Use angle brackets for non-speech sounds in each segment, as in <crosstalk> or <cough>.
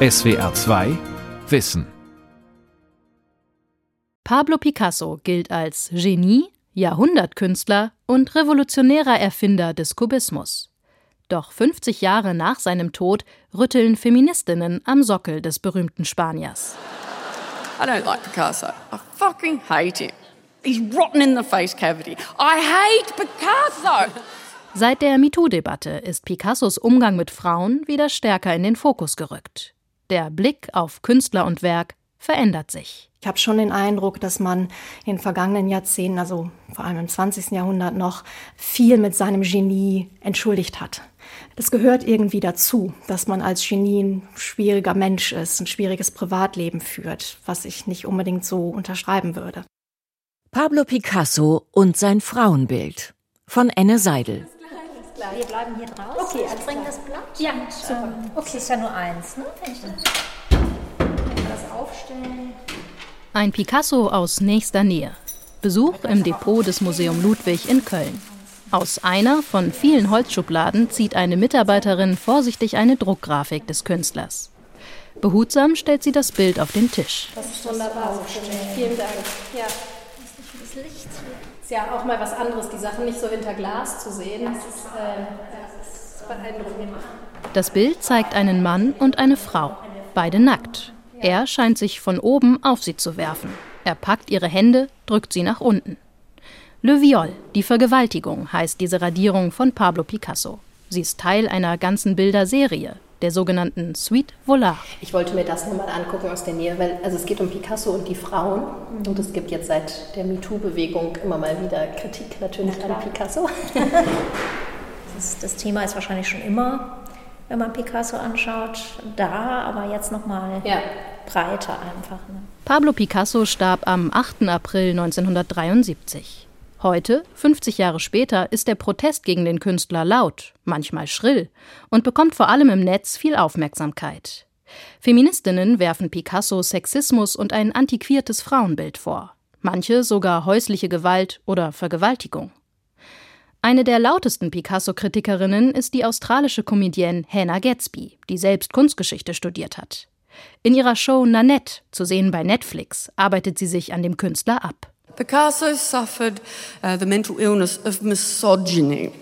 SWR 2 Wissen Pablo Picasso gilt als Genie, Jahrhundertkünstler und revolutionärer Erfinder des Kubismus. Doch 50 Jahre nach seinem Tod rütteln Feministinnen am Sockel des berühmten Spaniers. I don't like Picasso. I fucking hate him. He's rotten in the face cavity. I hate Picasso. Seit der MeToo-Debatte ist Picassos Umgang mit Frauen wieder stärker in den Fokus gerückt. Der Blick auf Künstler und Werk verändert sich. Ich habe schon den Eindruck, dass man in den vergangenen Jahrzehnten, also vor allem im 20. Jahrhundert noch, viel mit seinem Genie entschuldigt hat. Das gehört irgendwie dazu, dass man als Genie ein schwieriger Mensch ist, ein schwieriges Privatleben führt, was ich nicht unbedingt so unterschreiben würde. Pablo Picasso und sein Frauenbild von Enne Seidel. Wir bleiben hier draußen. Okay, also bringen das Blatt. Ja, super. Ähm, okay. Das ist ja nur eins, ne? Wenn ich das, aufstellen. Ein Picasso aus nächster Nähe. Besuch im Depot des Museum Ludwig in Köln. Aus einer von vielen Holzschubladen zieht eine Mitarbeiterin vorsichtig eine Druckgrafik des Künstlers. Behutsam stellt sie das Bild auf den Tisch. Das ist wunderbar. So Vielen Dank. Ja. Ist ja auch mal was anderes, die Sachen nicht so hinter Glas zu sehen. Das ist, äh, das ist beeindruckend. Das Bild zeigt einen Mann und eine Frau, beide nackt. Er scheint sich von oben auf sie zu werfen. Er packt ihre Hände, drückt sie nach unten. Le Viol, die Vergewaltigung, heißt diese Radierung von Pablo Picasso. Sie ist Teil einer ganzen Bilderserie, der sogenannten Suite Volar. Ich wollte mir das nochmal angucken aus der Nähe, weil also es geht um Picasso und die Frauen. Und es gibt jetzt seit der MeToo-Bewegung immer mal wieder Kritik natürlich an Picasso. <laughs> Das, das, Thema ist wahrscheinlich schon immer, wenn man Picasso anschaut, da, aber jetzt nochmal ja. breiter einfach. Ne? Pablo Picasso starb am 8. April 1973. Heute, 50 Jahre später, ist der Protest gegen den Künstler laut, manchmal schrill und bekommt vor allem im Netz viel Aufmerksamkeit. Feministinnen werfen Picasso Sexismus und ein antiquiertes Frauenbild vor, manche sogar häusliche Gewalt oder Vergewaltigung. Eine der lautesten Picasso-Kritikerinnen ist die australische Comedienne Hannah Gatsby, die selbst Kunstgeschichte studiert hat. In ihrer Show Nanette, zu sehen bei Netflix, arbeitet sie sich an dem Künstler ab. Picasso suffered uh, the mental illness of misogyny.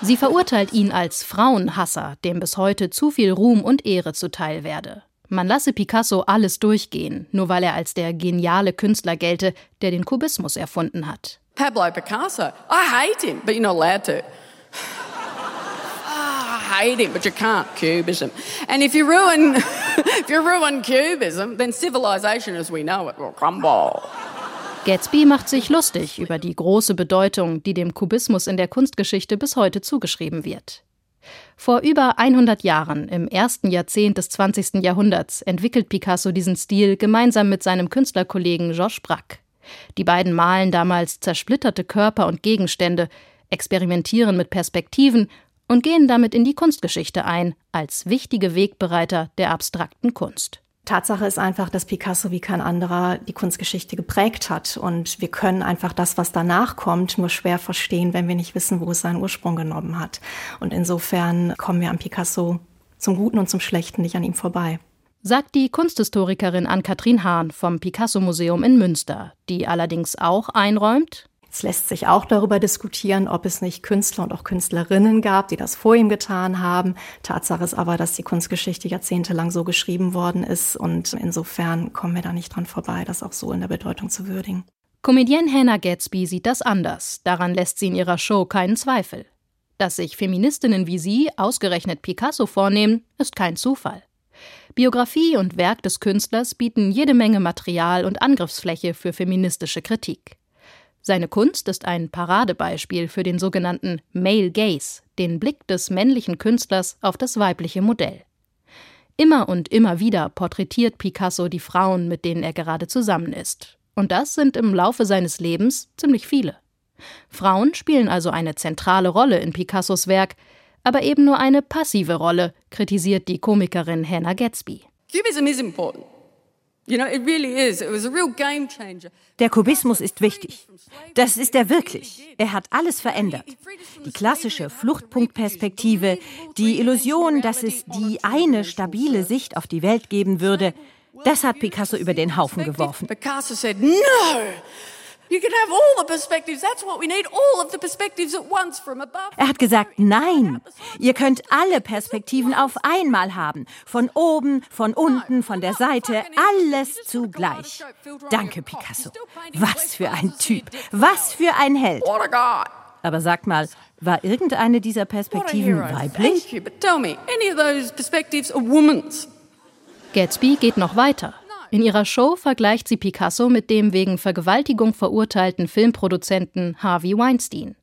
Sie verurteilt ihn als Frauenhasser, dem bis heute zu viel Ruhm und Ehre zuteil werde. Man lasse Picasso alles durchgehen, nur weil er als der geniale Künstler gelte, der den Kubismus erfunden hat. Pablo Picasso, I hate him, but you're not allowed to. Him, but you can't. Cubism. And if you ruin, <laughs> if you ruin Cubism, then civilization as we know it will crumble. Gatsby macht sich lustig über die große Bedeutung, die dem Kubismus in der Kunstgeschichte bis heute zugeschrieben wird. Vor über 100 Jahren, im ersten Jahrzehnt des 20. Jahrhunderts, entwickelt Picasso diesen Stil gemeinsam mit seinem Künstlerkollegen Georges Braque. Die beiden malen damals zersplitterte Körper und Gegenstände, experimentieren mit Perspektiven und gehen damit in die Kunstgeschichte ein, als wichtige Wegbereiter der abstrakten Kunst. Tatsache ist einfach, dass Picasso wie kein anderer die Kunstgeschichte geprägt hat. Und wir können einfach das, was danach kommt, nur schwer verstehen, wenn wir nicht wissen, wo es seinen Ursprung genommen hat. Und insofern kommen wir an Picasso zum Guten und zum Schlechten nicht an ihm vorbei. Sagt die Kunsthistorikerin Ann-Kathrin Hahn vom Picasso-Museum in Münster, die allerdings auch einräumt, es lässt sich auch darüber diskutieren, ob es nicht Künstler und auch Künstlerinnen gab, die das vor ihm getan haben. Tatsache ist aber, dass die Kunstgeschichte jahrzehntelang so geschrieben worden ist und insofern kommen wir da nicht dran vorbei, das auch so in der Bedeutung zu würdigen. Comedienne Hannah Gatsby sieht das anders. Daran lässt sie in ihrer Show keinen Zweifel. Dass sich Feministinnen wie sie ausgerechnet Picasso vornehmen, ist kein Zufall. Biografie und Werk des Künstlers bieten jede Menge Material und Angriffsfläche für feministische Kritik. Seine Kunst ist ein Paradebeispiel für den sogenannten Male Gaze, den Blick des männlichen Künstlers auf das weibliche Modell. Immer und immer wieder porträtiert Picasso die Frauen, mit denen er gerade zusammen ist. Und das sind im Laufe seines Lebens ziemlich viele. Frauen spielen also eine zentrale Rolle in Picassos Werk, aber eben nur eine passive Rolle, kritisiert die Komikerin Hannah Gatsby. Cubism is important. Der Kubismus ist wichtig. Das ist er wirklich. Er hat alles verändert. Die klassische Fluchtpunktperspektive, die Illusion, dass es die eine stabile Sicht auf die Welt geben würde, das hat Picasso über den Haufen geworfen. Picasso said, no! Er hat gesagt, nein, ihr könnt alle Perspektiven auf einmal haben. Von oben, von unten, von der Seite, alles zugleich. Danke, Picasso. Was für ein Typ. Was für ein Held. Aber sag mal, war irgendeine dieser Perspektiven weiblich? Gatsby geht noch weiter. In ihrer Show vergleicht sie Picasso mit dem wegen Vergewaltigung verurteilten Filmproduzenten Harvey Weinstein.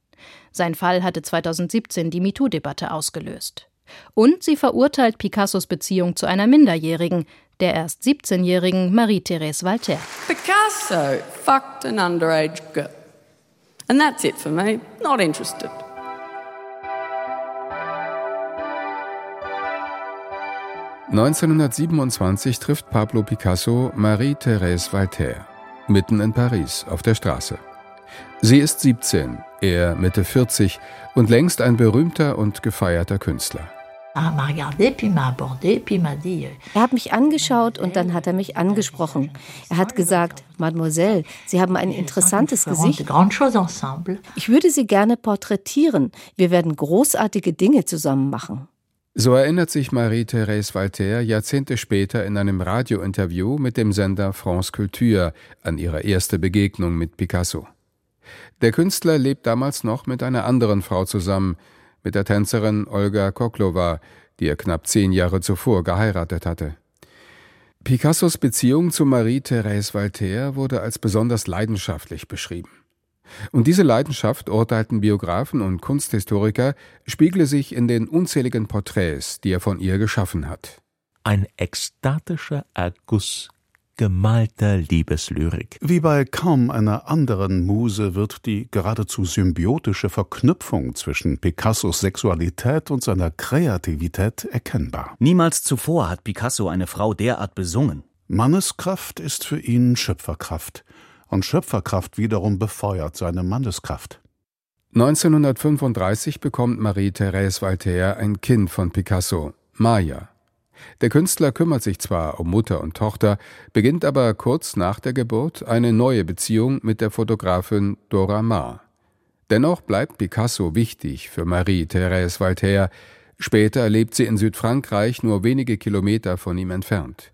Sein Fall hatte 2017 die MeToo-Debatte ausgelöst. Und sie verurteilt Picassos Beziehung zu einer Minderjährigen, der erst 17-jährigen Marie-Thérèse Walter. Picasso fucked an underage girl. And that's it for me. Not interested. 1927 trifft Pablo Picasso Marie-Thérèse Walter mitten in Paris auf der Straße. Sie ist 17, er Mitte 40 und längst ein berühmter und gefeierter Künstler. Er hat mich angeschaut und dann hat er mich angesprochen. Er hat gesagt, Mademoiselle, Sie haben ein interessantes Gesicht. Ich würde Sie gerne porträtieren. Wir werden großartige Dinge zusammen machen. So erinnert sich Marie-Thérèse Walter Jahrzehnte später in einem Radiointerview mit dem Sender France Culture an ihre erste Begegnung mit Picasso. Der Künstler lebt damals noch mit einer anderen Frau zusammen, mit der Tänzerin Olga Koklova, die er knapp zehn Jahre zuvor geheiratet hatte. Picassos Beziehung zu Marie-Thérèse Walter wurde als besonders leidenschaftlich beschrieben. Und diese Leidenschaft, urteilten Biografen und Kunsthistoriker, spiegle sich in den unzähligen Porträts, die er von ihr geschaffen hat. Ein ekstatischer Erguss gemalter Liebeslyrik. Wie bei kaum einer anderen Muse wird die geradezu symbiotische Verknüpfung zwischen Picassos Sexualität und seiner Kreativität erkennbar. Niemals zuvor hat Picasso eine Frau derart besungen. Manneskraft ist für ihn Schöpferkraft und Schöpferkraft wiederum befeuert seine Manneskraft. 1935 bekommt Marie-Thérèse Walter ein Kind von Picasso, Maya. Der Künstler kümmert sich zwar um Mutter und Tochter, beginnt aber kurz nach der Geburt eine neue Beziehung mit der Fotografin Dora Maar. Dennoch bleibt Picasso wichtig für Marie-Thérèse Walter. Später lebt sie in Südfrankreich nur wenige Kilometer von ihm entfernt.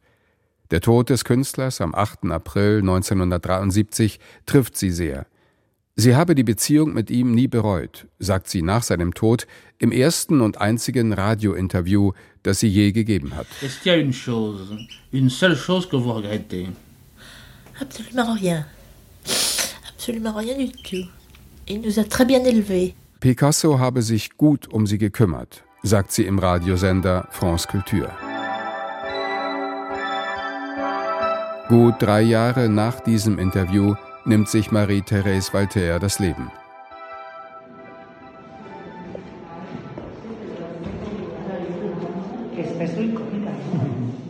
Der Tod des Künstlers am 8. April 1973 trifft sie sehr. Sie habe die Beziehung mit ihm nie bereut, sagt sie nach seinem Tod im ersten und einzigen Radiointerview, das sie je gegeben hat. Absolument rien. Absolument rien du tout. Il nous a très bien élevés. Picasso habe sich gut um sie gekümmert, sagt sie im Radiosender France Culture. Gut drei Jahre nach diesem Interview nimmt sich Marie-Thérèse Walter das Leben.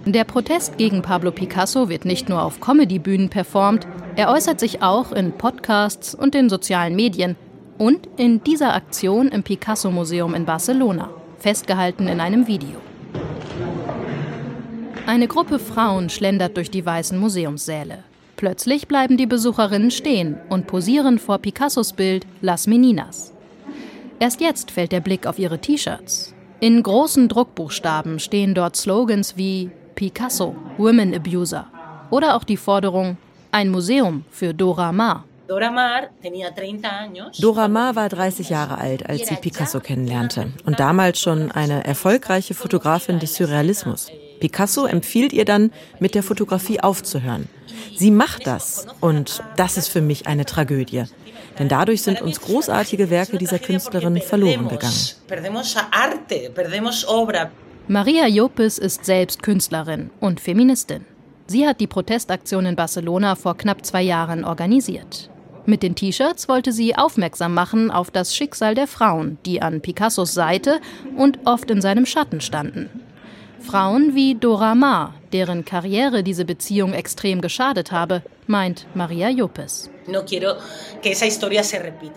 Der Protest gegen Pablo Picasso wird nicht nur auf Comedy-Bühnen performt, er äußert sich auch in Podcasts und den sozialen Medien und in dieser Aktion im Picasso-Museum in Barcelona, festgehalten in einem Video. Eine Gruppe Frauen schlendert durch die weißen Museumssäle. Plötzlich bleiben die Besucherinnen stehen und posieren vor Picassos Bild Las Meninas. Erst jetzt fällt der Blick auf ihre T-Shirts. In großen Druckbuchstaben stehen dort Slogans wie Picasso, Women Abuser oder auch die Forderung ein Museum für Dora Maar. Dora Maar war 30 Jahre alt, als sie Picasso kennenlernte und damals schon eine erfolgreiche Fotografin des Surrealismus. Picasso empfiehlt ihr dann, mit der Fotografie aufzuhören. Sie macht das und das ist für mich eine Tragödie. Denn dadurch sind uns großartige Werke dieser Künstlerin verloren gegangen. Maria Jopes ist selbst Künstlerin und Feministin. Sie hat die Protestaktion in Barcelona vor knapp zwei Jahren organisiert. Mit den T-Shirts wollte sie aufmerksam machen auf das Schicksal der Frauen, die an Picassos Seite und oft in seinem Schatten standen. Frauen wie Dora Maar, deren Karriere diese Beziehung extrem geschadet habe, meint Maria Jopes.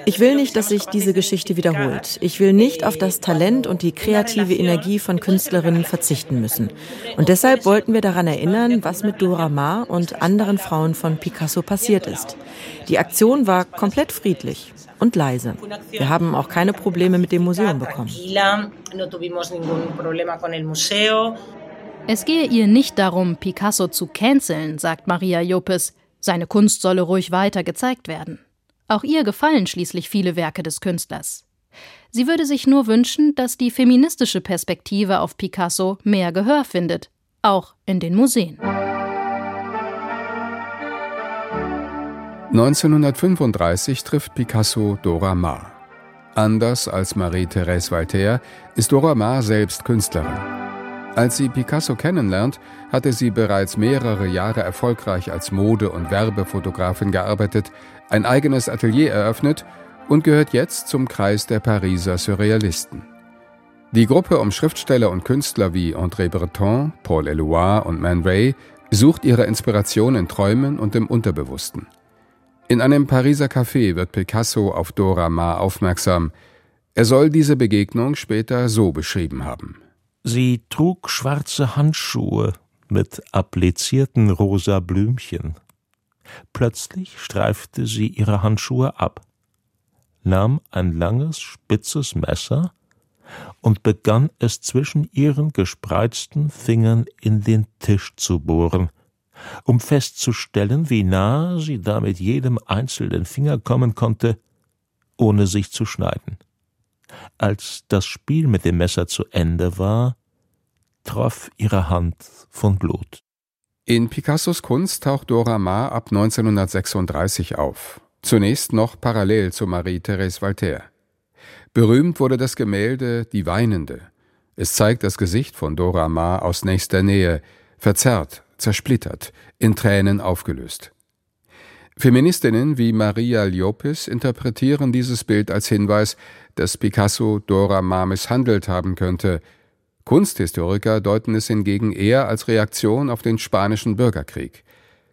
Ich will nicht, dass sich diese Geschichte wiederholt. Ich will nicht auf das Talent und die kreative Energie von Künstlerinnen verzichten müssen. Und deshalb wollten wir daran erinnern, was mit Dora Maar und anderen Frauen von Picasso passiert ist. Die Aktion war komplett friedlich und leise. Wir haben auch keine Probleme mit dem Museum bekommen. Es gehe ihr nicht darum, Picasso zu canceln, sagt Maria Jopes. Seine Kunst solle ruhig weiter gezeigt werden. Auch ihr gefallen schließlich viele Werke des Künstlers. Sie würde sich nur wünschen, dass die feministische Perspektive auf Picasso mehr Gehör findet, auch in den Museen. 1935 trifft Picasso Dora Maar. Anders als Marie-Thérèse Walter ist Dora Maar selbst Künstlerin. Als sie Picasso kennenlernt, hatte sie bereits mehrere Jahre erfolgreich als Mode- und Werbefotografin gearbeitet, ein eigenes Atelier eröffnet und gehört jetzt zum Kreis der Pariser Surrealisten. Die Gruppe um Schriftsteller und Künstler wie André Breton, Paul Eluard und Man Ray sucht ihre Inspiration in Träumen und im Unterbewussten. In einem Pariser Café wird Picasso auf Dora Maar aufmerksam. Er soll diese Begegnung später so beschrieben haben. Sie trug schwarze Handschuhe mit applizierten rosa Blümchen. Plötzlich streifte sie ihre Handschuhe ab, nahm ein langes, spitzes Messer und begann es zwischen ihren gespreizten Fingern in den Tisch zu bohren – um festzustellen, wie nahe sie damit jedem einzelnen Finger kommen konnte, ohne sich zu schneiden. Als das Spiel mit dem Messer zu Ende war, troff ihre Hand von Blut. In Picassos Kunst taucht Dora Maar ab 1936 auf, zunächst noch parallel zu Marie-Thérèse Walter. Berühmt wurde das Gemälde Die Weinende. Es zeigt das Gesicht von Dora Maar aus nächster Nähe, verzerrt, zersplittert, in Tränen aufgelöst. Feministinnen wie Maria Llopis interpretieren dieses Bild als Hinweis, dass Picasso Dora Maar misshandelt haben könnte. Kunsthistoriker deuten es hingegen eher als Reaktion auf den spanischen Bürgerkrieg.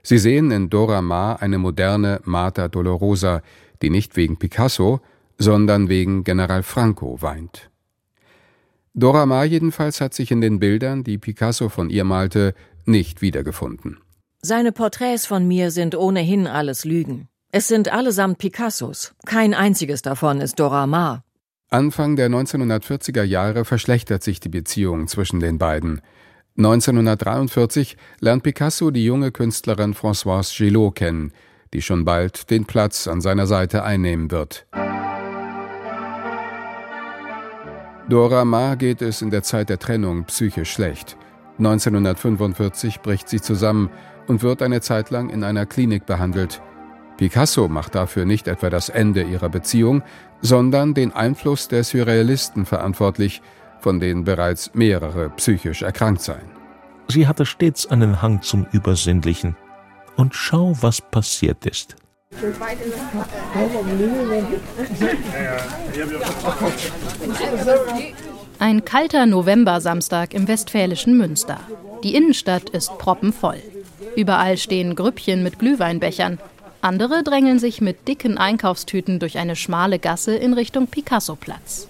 Sie sehen in Dora Maar eine moderne Marta Dolorosa, die nicht wegen Picasso, sondern wegen General Franco weint. Dora Maar jedenfalls hat sich in den Bildern, die Picasso von ihr malte, nicht wiedergefunden. Seine Porträts von mir sind ohnehin alles Lügen. Es sind allesamt Picassos. Kein einziges davon ist Dora Maar. Anfang der 1940er Jahre verschlechtert sich die Beziehung zwischen den beiden. 1943 lernt Picasso die junge Künstlerin Françoise Gillot kennen, die schon bald den Platz an seiner Seite einnehmen wird. Dora Maar geht es in der Zeit der Trennung psychisch schlecht. 1945 bricht sie zusammen und wird eine Zeit lang in einer Klinik behandelt. Picasso macht dafür nicht etwa das Ende ihrer Beziehung, sondern den Einfluss der Surrealisten verantwortlich, von denen bereits mehrere psychisch erkrankt seien. Sie hatte stets einen Hang zum Übersinnlichen. Und schau, was passiert ist. Ein kalter Novembersamstag im westfälischen Münster. Die Innenstadt ist proppenvoll. Überall stehen Grüppchen mit Glühweinbechern. Andere drängeln sich mit dicken Einkaufstüten durch eine schmale Gasse in Richtung Picasso-Platz.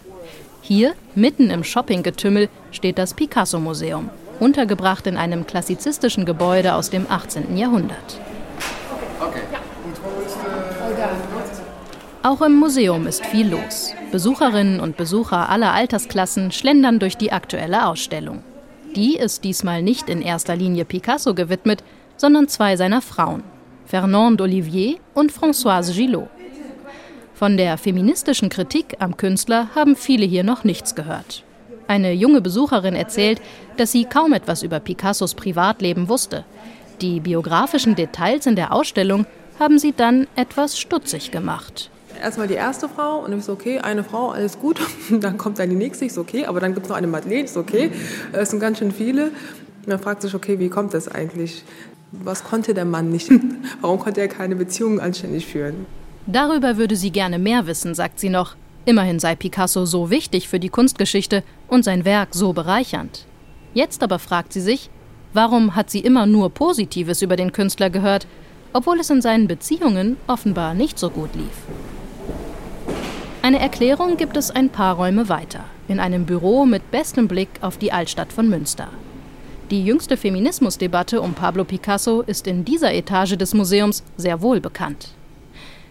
Hier, mitten im Shoppinggetümmel, steht das Picasso-Museum, untergebracht in einem klassizistischen Gebäude aus dem 18. Jahrhundert. Auch im Museum ist viel los. Besucherinnen und Besucher aller Altersklassen schlendern durch die aktuelle Ausstellung. Die ist diesmal nicht in erster Linie Picasso gewidmet, sondern zwei seiner Frauen, Fernande Olivier und Françoise Gillot. Von der feministischen Kritik am Künstler haben viele hier noch nichts gehört. Eine junge Besucherin erzählt, dass sie kaum etwas über Picassos Privatleben wusste. Die biografischen Details in der Ausstellung haben sie dann etwas stutzig gemacht erstmal die erste Frau und ich so, okay, eine Frau, alles gut. <laughs> dann kommt dann die nächste, ich so, okay, aber dann gibt es noch eine Madeleine, ist okay. Es sind ganz schön viele. Man fragt sich, okay, wie kommt das eigentlich? Was konnte der Mann nicht? <laughs> Warum konnte er keine Beziehung anständig führen? Darüber würde sie gerne mehr wissen, sagt sie noch. Immerhin sei Picasso so wichtig für die Kunstgeschichte und sein Werk so bereichernd. Jetzt aber fragt sie sich, warum hat sie immer nur Positives über den Künstler gehört, obwohl es in seinen Beziehungen offenbar nicht so gut lief. Eine Erklärung gibt es ein paar Räume weiter, in einem Büro mit bestem Blick auf die Altstadt von Münster. Die jüngste Feminismusdebatte um Pablo Picasso ist in dieser Etage des Museums sehr wohl bekannt.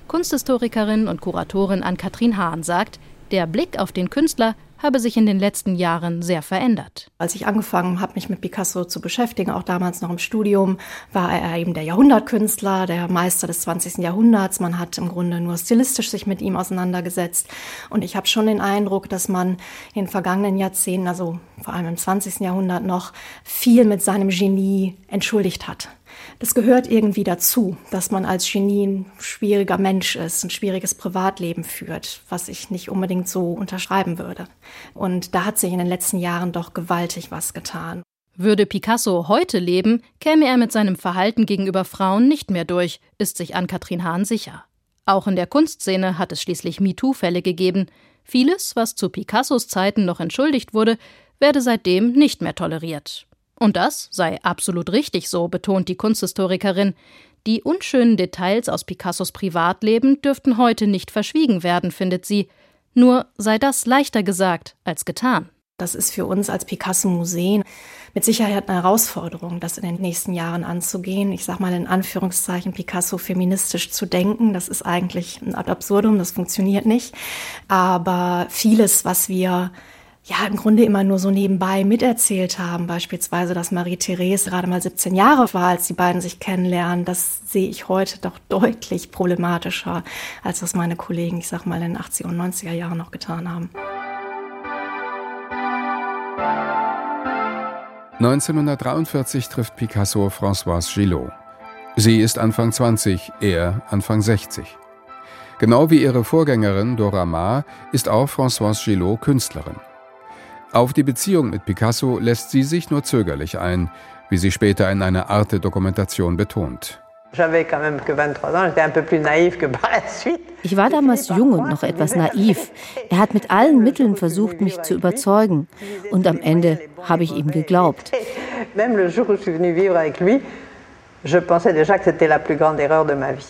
Kunsthistorikerin und Kuratorin Ann-Kathrin Hahn sagt, der Blick auf den Künstler habe sich in den letzten Jahren sehr verändert. Als ich angefangen habe, mich mit Picasso zu beschäftigen, auch damals noch im Studium, war er eben der Jahrhundertkünstler, der Meister des 20. Jahrhunderts. Man hat im Grunde nur stilistisch sich mit ihm auseinandergesetzt. Und ich habe schon den Eindruck, dass man in den vergangenen Jahrzehnten, also vor allem im 20. Jahrhundert noch, viel mit seinem Genie entschuldigt hat. Das gehört irgendwie dazu, dass man als Genie ein schwieriger Mensch ist, ein schwieriges Privatleben führt, was ich nicht unbedingt so unterschreiben würde. Und da hat sich in den letzten Jahren doch gewaltig was getan. Würde Picasso heute leben, käme er mit seinem Verhalten gegenüber Frauen nicht mehr durch, ist sich Ann-Kathrin Hahn sicher. Auch in der Kunstszene hat es schließlich MeToo-Fälle gegeben. Vieles, was zu Picassos Zeiten noch entschuldigt wurde, werde seitdem nicht mehr toleriert. Und das sei absolut richtig so, betont die Kunsthistorikerin. Die unschönen Details aus Picassos Privatleben dürften heute nicht verschwiegen werden, findet sie. Nur sei das leichter gesagt als getan. Das ist für uns als Picasso-Museen mit Sicherheit eine Herausforderung, das in den nächsten Jahren anzugehen. Ich sage mal in Anführungszeichen, Picasso feministisch zu denken. Das ist eigentlich ein Ad absurdum, das funktioniert nicht. Aber vieles, was wir ja im Grunde immer nur so nebenbei miterzählt haben. Beispielsweise, dass Marie-Therese gerade mal 17 Jahre war, als die beiden sich kennenlernen. Das sehe ich heute doch <laughs> deutlich problematischer, als das meine Kollegen, ich sag mal, in den 80er und 90er Jahren noch getan haben. 1943 trifft Picasso Françoise Gillot. Sie ist Anfang 20, er Anfang 60. Genau wie ihre Vorgängerin Dora Maar ist auch Françoise Gillot Künstlerin. Auf die Beziehung mit Picasso lässt sie sich nur zögerlich ein, wie sie später in einer Arte-Dokumentation betont. Ich war damals jung und noch etwas naiv. Er hat mit allen Mitteln versucht, mich zu überzeugen. Und am Ende habe ich ihm geglaubt. <laughs>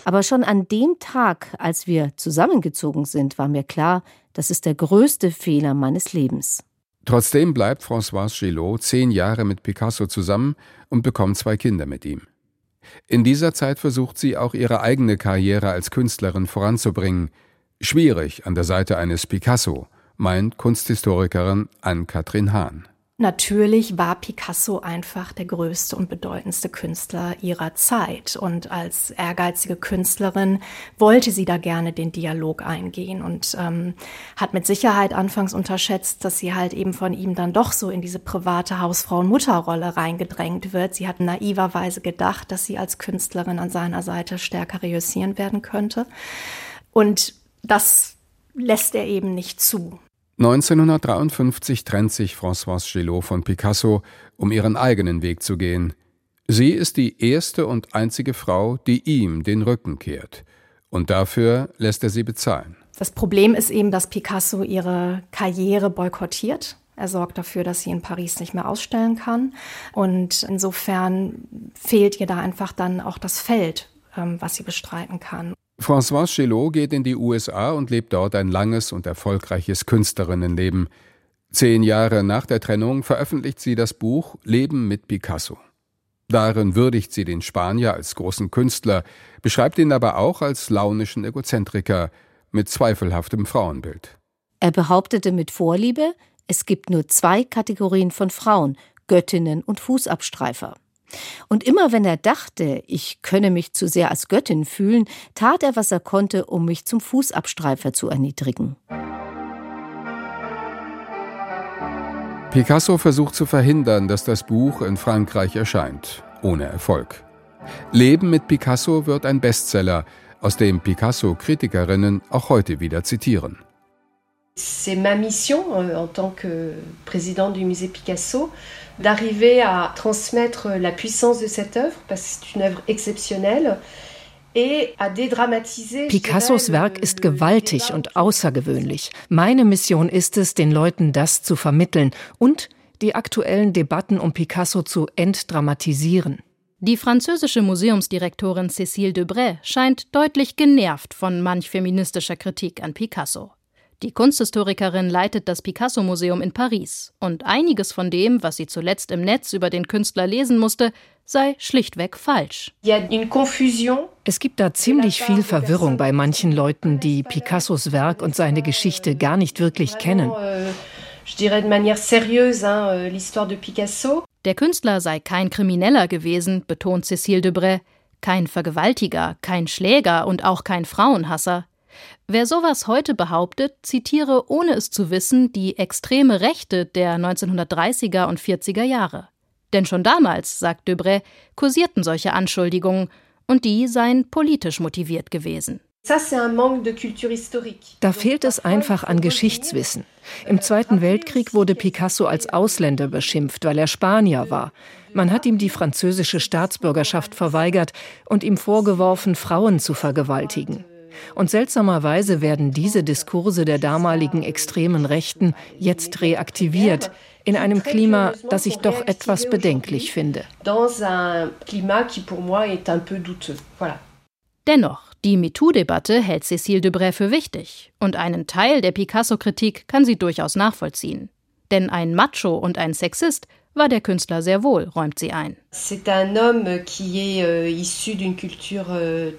Aber schon an dem Tag, als wir zusammengezogen sind, war mir klar, das ist der größte Fehler meines Lebens. Trotzdem bleibt Françoise Gillot zehn Jahre mit Picasso zusammen und bekommt zwei Kinder mit ihm. In dieser Zeit versucht sie auch ihre eigene Karriere als Künstlerin voranzubringen. Schwierig an der Seite eines Picasso, meint Kunsthistorikerin Ann-Kathrin Hahn. Natürlich war Picasso einfach der größte und bedeutendste Künstler ihrer Zeit. Und als ehrgeizige Künstlerin wollte sie da gerne den Dialog eingehen und ähm, hat mit Sicherheit anfangs unterschätzt, dass sie halt eben von ihm dann doch so in diese private Hausfrau- und Mutterrolle reingedrängt wird. Sie hat naiverweise gedacht, dass sie als Künstlerin an seiner Seite stärker reüssieren werden könnte. Und das lässt er eben nicht zu. 1953 trennt sich Françoise Gillot von Picasso, um ihren eigenen Weg zu gehen. Sie ist die erste und einzige Frau, die ihm den Rücken kehrt. Und dafür lässt er sie bezahlen. Das Problem ist eben, dass Picasso ihre Karriere boykottiert. Er sorgt dafür, dass sie in Paris nicht mehr ausstellen kann. Und insofern fehlt ihr da einfach dann auch das Feld, ähm, was sie bestreiten kann. Françoise Chelot geht in die USA und lebt dort ein langes und erfolgreiches Künstlerinnenleben. Zehn Jahre nach der Trennung veröffentlicht sie das Buch Leben mit Picasso. Darin würdigt sie den Spanier als großen Künstler, beschreibt ihn aber auch als launischen Egozentriker mit zweifelhaftem Frauenbild. Er behauptete mit Vorliebe, es gibt nur zwei Kategorien von Frauen, Göttinnen und Fußabstreifer. Und immer wenn er dachte, ich könne mich zu sehr als Göttin fühlen, tat er, was er konnte, um mich zum Fußabstreifer zu erniedrigen. Picasso versucht zu verhindern, dass das Buch in Frankreich erscheint, ohne Erfolg. Leben mit Picasso wird ein Bestseller, aus dem Picasso-Kritikerinnen auch heute wieder zitieren. C'est ma mission euh, en tant que président du musée Picasso d'arriver à transmettre la puissance de cette œuvre, parce que c'est une œuvre exceptionnelle. Picassos Werk ist gewaltig und außergewöhnlich. Meine Mission ist es, den Leuten das zu vermitteln und die aktuellen Debatten um Picasso zu entdramatisieren. Die französische Museumsdirektorin Cécile Debray scheint deutlich genervt von manch feministischer Kritik an Picasso. Die Kunsthistorikerin leitet das Picasso-Museum in Paris und einiges von dem, was sie zuletzt im Netz über den Künstler lesen musste, sei schlichtweg falsch. Es gibt da ziemlich viel Verwirrung bei manchen Leuten, die Picassos Werk und seine Geschichte gar nicht wirklich kennen. Euh, euh, Der Künstler sei kein Krimineller gewesen, betont Cécile Debray, kein Vergewaltiger, kein Schläger und auch kein Frauenhasser. Wer sowas heute behauptet, zitiere ohne es zu wissen die extreme Rechte der 1930er und 40er Jahre. Denn schon damals, sagt Debray, kursierten solche Anschuldigungen und die seien politisch motiviert gewesen. Da fehlt es einfach an Geschichtswissen. Im Zweiten Weltkrieg wurde Picasso als Ausländer beschimpft, weil er Spanier war. Man hat ihm die französische Staatsbürgerschaft verweigert und ihm vorgeworfen, Frauen zu vergewaltigen. Und seltsamerweise werden diese Diskurse der damaligen extremen Rechten jetzt reaktiviert, in einem Klima, das ich doch etwas bedenklich finde. Dennoch, die MeToo-Debatte hält Cécile Debray für wichtig und einen Teil der Picasso-Kritik kann sie durchaus nachvollziehen. Denn ein Macho und ein Sexist war der Künstler sehr wohl, räumt sie ein. Euh, euh,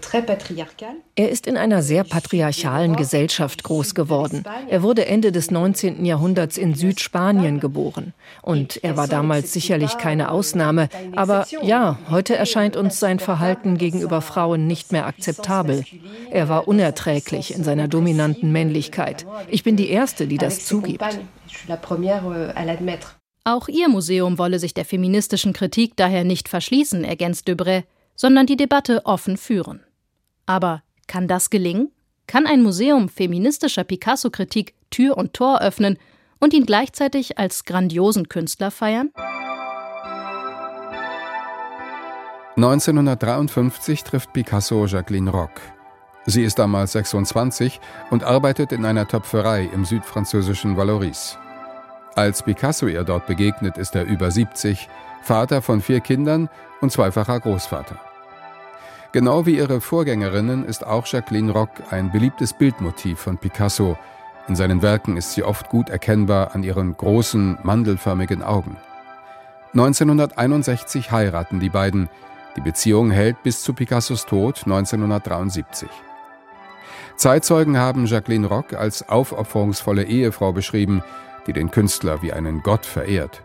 er ist in einer sehr patriarchalen Gesellschaft groß geworden. Er wurde Ende des 19. Jahrhunderts in Südspanien geboren. Und er war damals sicherlich keine Ausnahme. Aber ja, heute erscheint uns sein Verhalten gegenüber Frauen nicht mehr akzeptabel. Er war unerträglich in seiner dominanten Männlichkeit. Ich bin die Erste, die das zugibt. Auch ihr Museum wolle sich der feministischen Kritik daher nicht verschließen, ergänzt Debray, sondern die Debatte offen führen. Aber kann das gelingen? Kann ein Museum feministischer Picasso-Kritik Tür und Tor öffnen und ihn gleichzeitig als grandiosen Künstler feiern? 1953 trifft Picasso Jacqueline Rock. Sie ist damals 26 und arbeitet in einer Töpferei im südfranzösischen Valoris. Als Picasso ihr dort begegnet, ist er über 70, Vater von vier Kindern und zweifacher Großvater. Genau wie ihre Vorgängerinnen ist auch Jacqueline Rock ein beliebtes Bildmotiv von Picasso. In seinen Werken ist sie oft gut erkennbar an ihren großen, mandelförmigen Augen. 1961 heiraten die beiden. Die Beziehung hält bis zu Picassos Tod 1973. Zeitzeugen haben Jacqueline Rock als aufopferungsvolle Ehefrau beschrieben, die den Künstler wie einen Gott verehrt,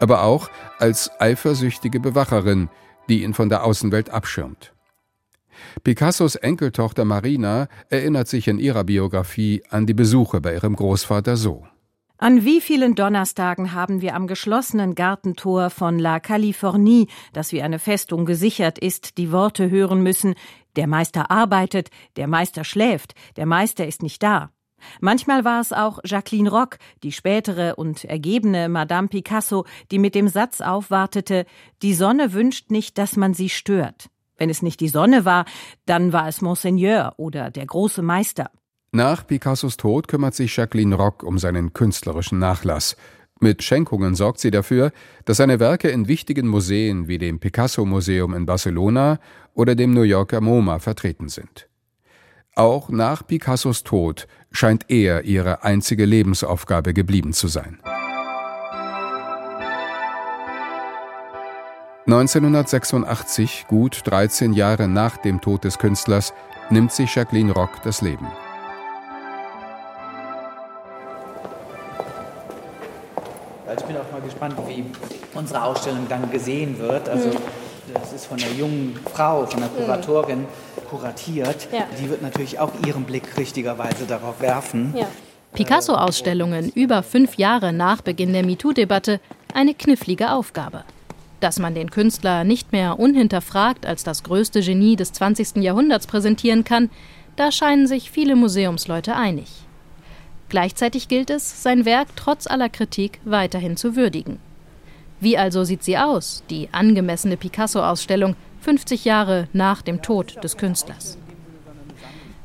aber auch als eifersüchtige Bewacherin, die ihn von der Außenwelt abschirmt. Picassos Enkeltochter Marina erinnert sich in ihrer Biografie an die Besuche bei ihrem Großvater so. An wie vielen Donnerstagen haben wir am geschlossenen Gartentor von La Californie, das wie eine Festung gesichert ist, die Worte hören müssen, der Meister arbeitet, der Meister schläft, der Meister ist nicht da. Manchmal war es auch Jacqueline Rock, die spätere und ergebene Madame Picasso, die mit dem Satz aufwartete, die Sonne wünscht nicht, dass man sie stört. Wenn es nicht die Sonne war, dann war es Monseigneur oder der große Meister. Nach Picassos Tod kümmert sich Jacqueline Rock um seinen künstlerischen Nachlass. Mit Schenkungen sorgt sie dafür, dass seine Werke in wichtigen Museen wie dem Picasso Museum in Barcelona oder dem New Yorker MoMA vertreten sind. Auch nach Picassos Tod scheint er ihre einzige Lebensaufgabe geblieben zu sein. 1986, gut 13 Jahre nach dem Tod des Künstlers, nimmt sich Jacqueline Rock das Leben. Also ich bin auch mal gespannt, wie unsere Ausstellung dann gesehen wird. Also hm. Das ist von der jungen Frau, von der hm. Kuratorin kuratiert, ja. die wird natürlich auch ihren Blick richtigerweise darauf werfen. Ja. Picasso-Ausstellungen über fünf Jahre nach Beginn der MeToo-Debatte eine knifflige Aufgabe. Dass man den Künstler nicht mehr unhinterfragt als das größte Genie des 20. Jahrhunderts präsentieren kann, da scheinen sich viele Museumsleute einig. Gleichzeitig gilt es, sein Werk trotz aller Kritik weiterhin zu würdigen. Wie also sieht sie aus, die angemessene Picasso-Ausstellung 50 Jahre nach dem Tod des Künstlers.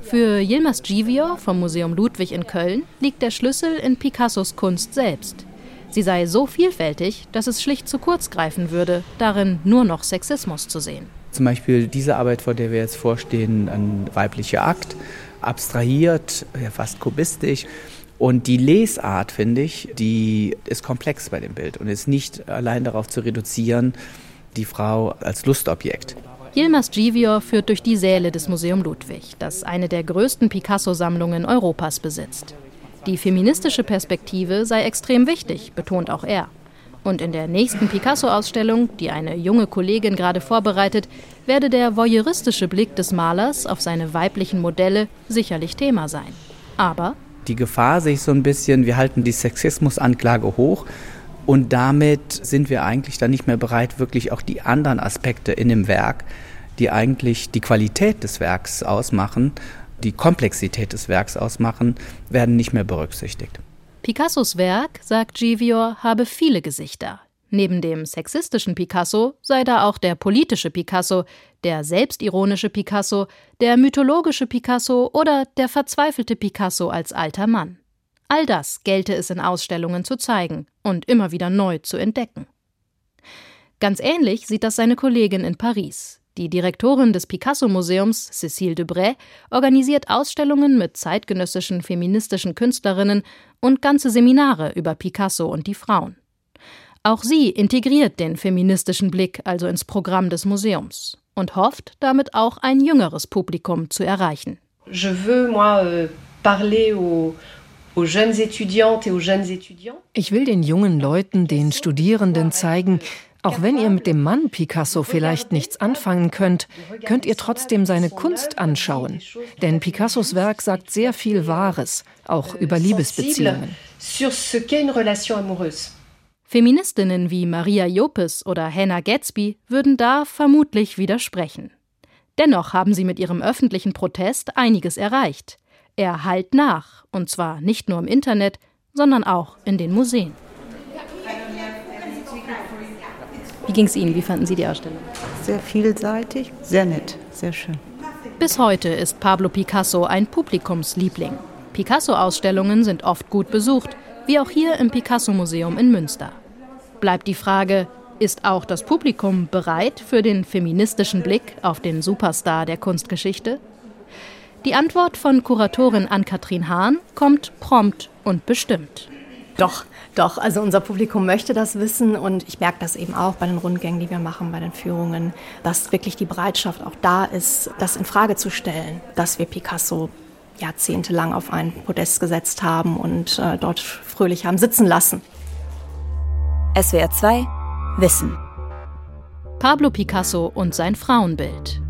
Für Yilmaz Givio vom Museum Ludwig in Köln liegt der Schlüssel in Picassos Kunst selbst. Sie sei so vielfältig, dass es schlicht zu kurz greifen würde, darin nur noch Sexismus zu sehen. Zum Beispiel diese Arbeit, vor der wir jetzt vorstehen, ein weiblicher Akt, abstrahiert, fast kubistisch. Und die Lesart, finde ich, die ist komplex bei dem Bild und ist nicht allein darauf zu reduzieren, die Frau als Lustobjekt. Yilmaz Givior führt durch die Säle des Museum Ludwig, das eine der größten Picasso-Sammlungen Europas besitzt. Die feministische Perspektive sei extrem wichtig, betont auch er. Und in der nächsten Picasso-Ausstellung, die eine junge Kollegin gerade vorbereitet, werde der voyeuristische Blick des Malers auf seine weiblichen Modelle sicherlich Thema sein. Aber die Gefahr sehe ich so ein bisschen, wir halten die Sexismusanklage hoch und damit sind wir eigentlich dann nicht mehr bereit, wirklich auch die anderen Aspekte in dem Werk, die eigentlich die Qualität des Werks ausmachen, die Komplexität des Werks ausmachen, werden nicht mehr berücksichtigt. Picassos Werk, sagt Givior, habe viele Gesichter. Neben dem sexistischen Picasso sei da auch der politische Picasso, der selbstironische Picasso, der mythologische Picasso oder der verzweifelte Picasso als alter Mann. All das gelte es in Ausstellungen zu zeigen und immer wieder neu zu entdecken. Ganz ähnlich sieht das seine Kollegin in Paris. Die Direktorin des Picasso-Museums, Cécile Debray, organisiert Ausstellungen mit zeitgenössischen feministischen Künstlerinnen und ganze Seminare über Picasso und die Frauen. Auch sie integriert den feministischen Blick also ins Programm des Museums und hofft, damit auch ein jüngeres Publikum zu erreichen. Je veux, moi, euh, parler aux ich will den jungen Leuten, den Studierenden zeigen, auch wenn ihr mit dem Mann Picasso vielleicht nichts anfangen könnt, könnt ihr trotzdem seine Kunst anschauen. Denn Picassos Werk sagt sehr viel Wahres, auch über Liebesbeziehungen. Feministinnen wie Maria Jopes oder Hannah Gatsby würden da vermutlich widersprechen. Dennoch haben sie mit ihrem öffentlichen Protest einiges erreicht. Er hallt nach, und zwar nicht nur im Internet, sondern auch in den Museen. Wie ging es Ihnen? Wie fanden Sie die Ausstellung? Sehr vielseitig, sehr nett, sehr schön. Bis heute ist Pablo Picasso ein Publikumsliebling. Picasso-Ausstellungen sind oft gut besucht, wie auch hier im Picasso-Museum in Münster. Bleibt die Frage, ist auch das Publikum bereit für den feministischen Blick auf den Superstar der Kunstgeschichte? Die Antwort von Kuratorin Ann-Kathrin Hahn kommt prompt und bestimmt. Doch, doch. Also unser Publikum möchte das wissen und ich merke das eben auch bei den Rundgängen, die wir machen, bei den Führungen, dass wirklich die Bereitschaft auch da ist, das in Frage zu stellen, dass wir Picasso jahrzehntelang auf ein Podest gesetzt haben und äh, dort fröhlich haben sitzen lassen. SWR 2 Wissen. Pablo Picasso und sein Frauenbild.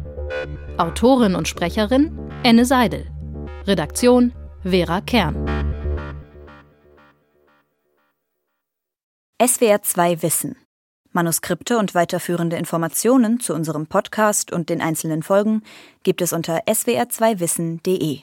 Autorin und Sprecherin Enne Seidel. Redaktion Vera Kern. SWR 2 Wissen. Manuskripte und weiterführende Informationen zu unserem Podcast und den einzelnen Folgen gibt es unter swr2wissen.de.